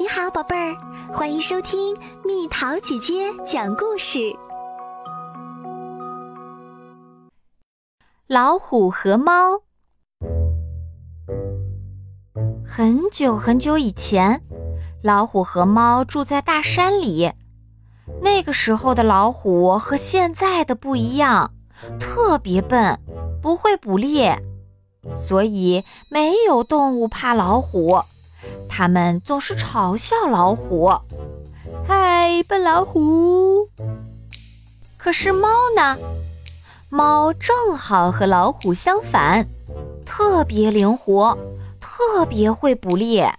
你好，宝贝儿，欢迎收听蜜桃姐姐讲故事。老虎和猫。很久很久以前，老虎和猫住在大山里。那个时候的老虎和现在的不一样，特别笨，不会捕猎，所以没有动物怕老虎。他们总是嘲笑老虎，“嗨，笨老虎！”可是猫呢？猫正好和老虎相反，特别灵活，特别会捕猎。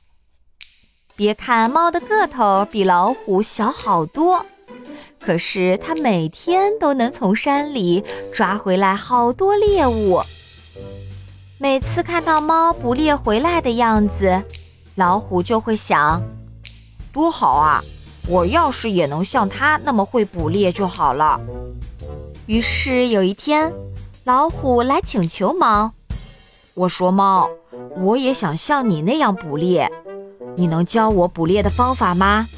别看猫的个头比老虎小好多，可是它每天都能从山里抓回来好多猎物。每次看到猫捕猎回来的样子，老虎就会想，多好啊！我要是也能像它那么会捕猎就好了。于是有一天，老虎来请求猫：“我说猫，我也想像你那样捕猎，你能教我捕猎的方法吗？”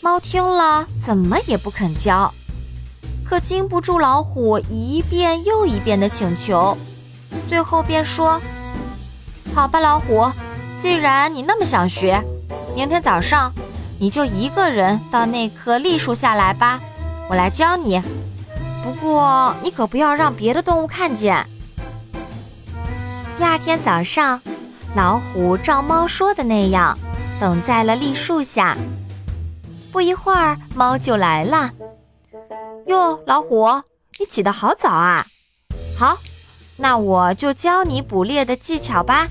猫听了，怎么也不肯教，可经不住老虎一遍又一遍的请求，最后便说：“好吧，老虎。”既然你那么想学，明天早上你就一个人到那棵栗树下来吧，我来教你。不过你可不要让别的动物看见。第二天早上，老虎照猫说的那样，等在了栗树下。不一会儿，猫就来了。哟，老虎，你起得好早啊！好，那我就教你捕猎的技巧吧。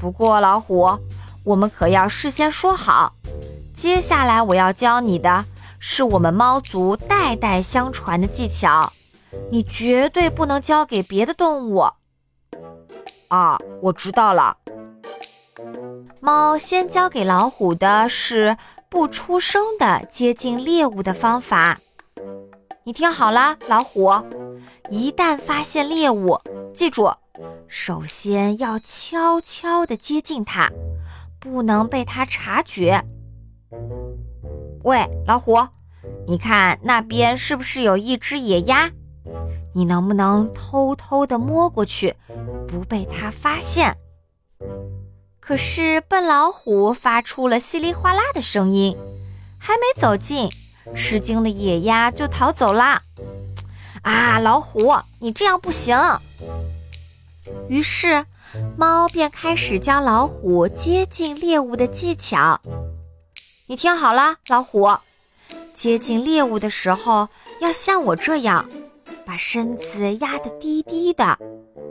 不过，老虎，我们可要事先说好，接下来我要教你的是我们猫族代代相传的技巧，你绝对不能交给别的动物。啊，我知道了。猫先教给老虎的是不出声的接近猎物的方法。你听好了，老虎，一旦发现猎物，记住。首先要悄悄地接近它，不能被它察觉。喂，老虎，你看那边是不是有一只野鸭？你能不能偷偷地摸过去，不被它发现？可是笨老虎发出了稀里哗啦的声音，还没走近，吃惊的野鸭就逃走啦。啊，老虎，你这样不行！于是，猫便开始教老虎接近猎物的技巧。你听好了，老虎，接近猎物的时候要像我这样，把身子压得低低的，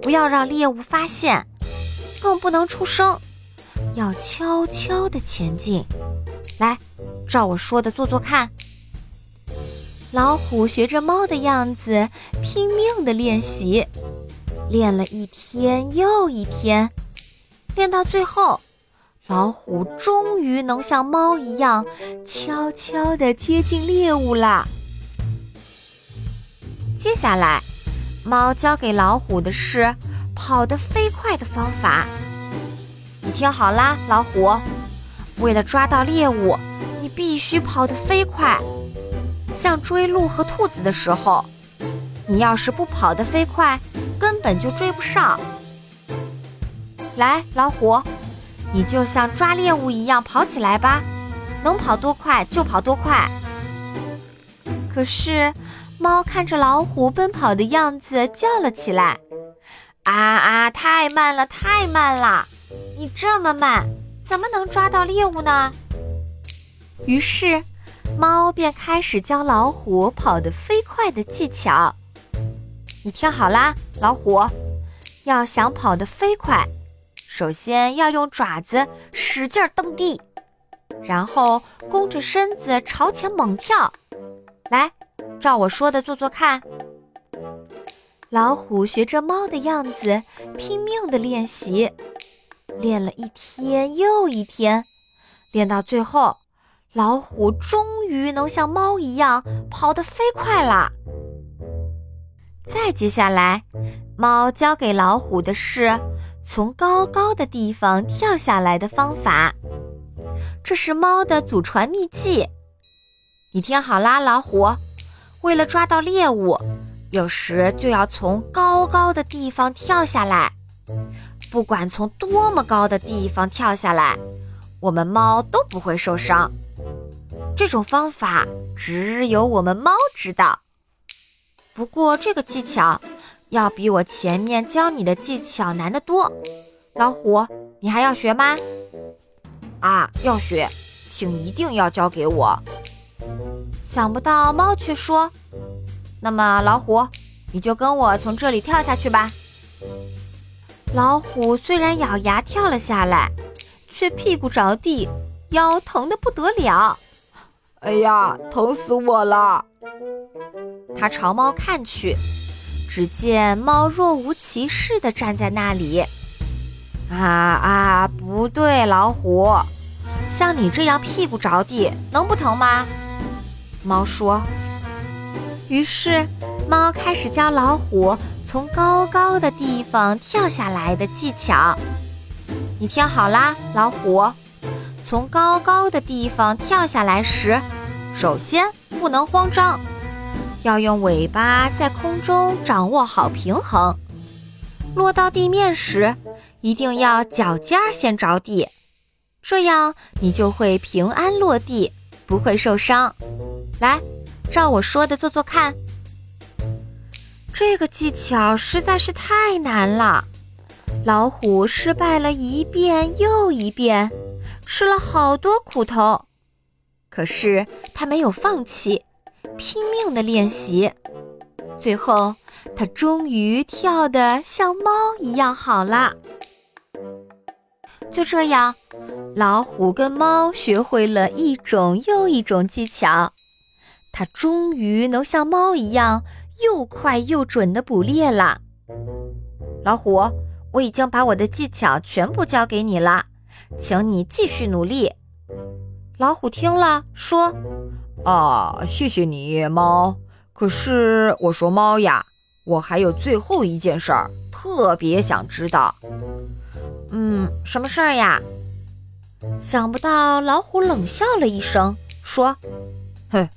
不要让猎物发现，更不能出声，要悄悄地前进。来，照我说的做做看。老虎学着猫的样子，拼命地练习。练了一天又一天，练到最后，老虎终于能像猫一样悄悄地接近猎物了。接下来，猫教给老虎的是跑得飞快的方法。你听好啦，老虎，为了抓到猎物，你必须跑得飞快，像追鹿和兔子的时候，你要是不跑得飞快。根本就追不上。来，老虎，你就像抓猎物一样跑起来吧，能跑多快就跑多快。可是，猫看着老虎奔跑的样子，叫了起来：“啊啊，太慢了，太慢了！你这么慢，怎么能抓到猎物呢？”于是，猫便开始教老虎跑得飞快的技巧。你听好啦，老虎，要想跑得飞快，首先要用爪子使劲蹬地，然后弓着身子朝前猛跳。来，照我说的做做看。老虎学着猫的样子，拼命的练习，练了一天又一天，练到最后，老虎终于能像猫一样跑得飞快啦。再接下来，猫教给老虎的是从高高的地方跳下来的方法。这是猫的祖传秘技。你听好啦，老虎，为了抓到猎物，有时就要从高高的地方跳下来。不管从多么高的地方跳下来，我们猫都不会受伤。这种方法只有我们猫知道。不过这个技巧要比我前面教你的技巧难得多。老虎，你还要学吗？啊，要学，请一定要教给我。想不到猫却说：“那么老虎，你就跟我从这里跳下去吧。”老虎虽然咬牙跳了下来，却屁股着地，腰疼得不得了。哎呀，疼死我了！他朝猫看去，只见猫若无其事地站在那里。啊啊，不对，老虎，像你这样屁股着地，能不疼吗？猫说：“于是，猫开始教老虎从高高的地方跳下来的技巧。你听好啦，老虎，从高高的地方跳下来时，首先不能慌张，要用尾巴在空中掌握好平衡。落到地面时，一定要脚尖先着地，这样你就会平安落地，不会受伤。”来，照我说的做做看。这个技巧实在是太难了，老虎失败了一遍又一遍，吃了好多苦头。可是他没有放弃，拼命的练习。最后，他终于跳得像猫一样好了。就这样，老虎跟猫学会了一种又一种技巧。它终于能像猫一样又快又准地捕猎了。老虎，我已经把我的技巧全部教给你了，请你继续努力。老虎听了说：“啊，谢谢你，猫。可是我说猫呀，我还有最后一件事儿，特别想知道。嗯，什么事儿呀？想不到老虎冷笑了一声，说：哼。”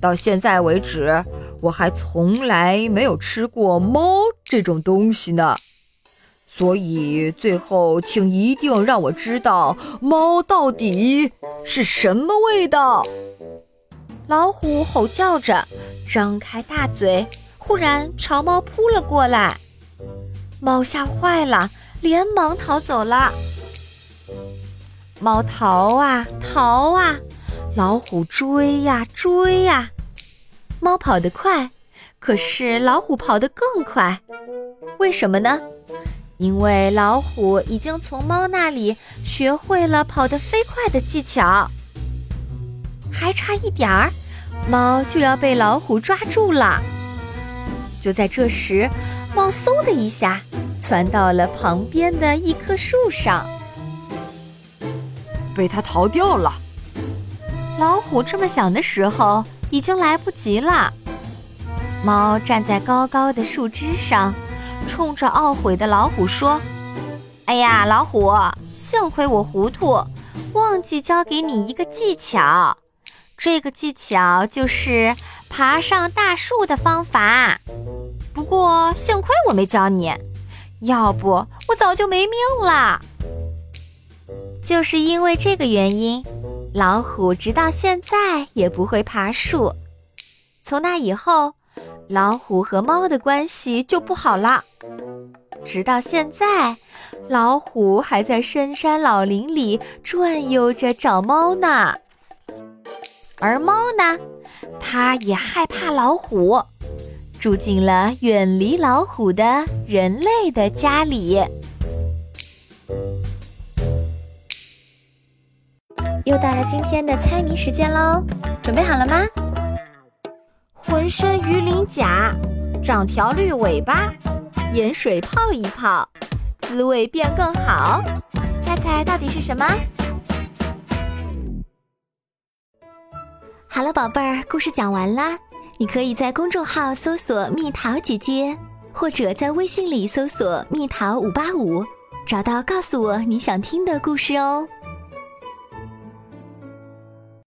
到现在为止，我还从来没有吃过猫这种东西呢，所以最后请一定让我知道猫到底是什么味道。老虎吼叫着，张开大嘴，忽然朝猫扑了过来。猫吓坏了，连忙逃走了。猫逃啊逃啊！老虎追呀追呀，猫跑得快，可是老虎跑得更快，为什么呢？因为老虎已经从猫那里学会了跑得飞快的技巧。还差一点儿，猫就要被老虎抓住了。就在这时，猫嗖的一下窜到了旁边的一棵树上，被它逃掉了。老虎这么想的时候，已经来不及了。猫站在高高的树枝上，冲着懊悔的老虎说：“哎呀，老虎，幸亏我糊涂，忘记教给你一个技巧。这个技巧就是爬上大树的方法。不过幸亏我没教你，要不我早就没命了。就是因为这个原因。”老虎直到现在也不会爬树。从那以后，老虎和猫的关系就不好了。直到现在，老虎还在深山老林里转悠着找猫呢。而猫呢，它也害怕老虎，住进了远离老虎的人类的家里。又到了今天的猜谜时间喽，准备好了吗？浑身鱼鳞甲，长条绿尾巴，盐水泡一泡，滋味变更好。猜猜到底是什么？好了，宝贝儿，故事讲完啦。你可以在公众号搜索“蜜桃姐姐”，或者在微信里搜索“蜜桃五八五”，找到告诉我你想听的故事哦。